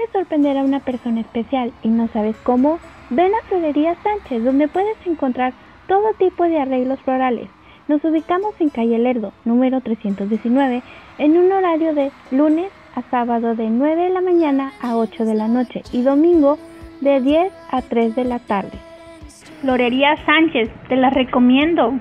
quieres sorprender a una persona especial y no sabes cómo, ven a Florería Sánchez, donde puedes encontrar todo tipo de arreglos florales. Nos ubicamos en calle Lerdo, número 319, en un horario de lunes a sábado de 9 de la mañana a 8 de la noche y domingo de 10 a 3 de la tarde. Florería Sánchez, te la recomiendo.